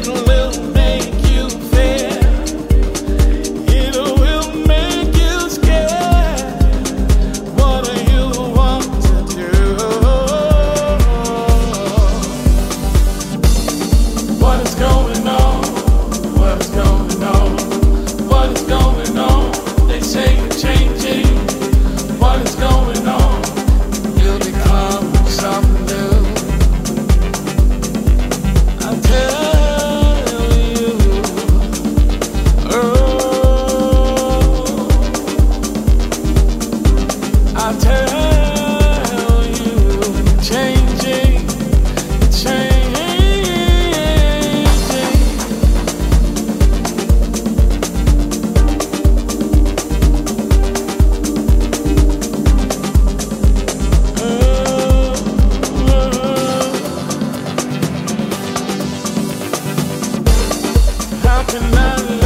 little to love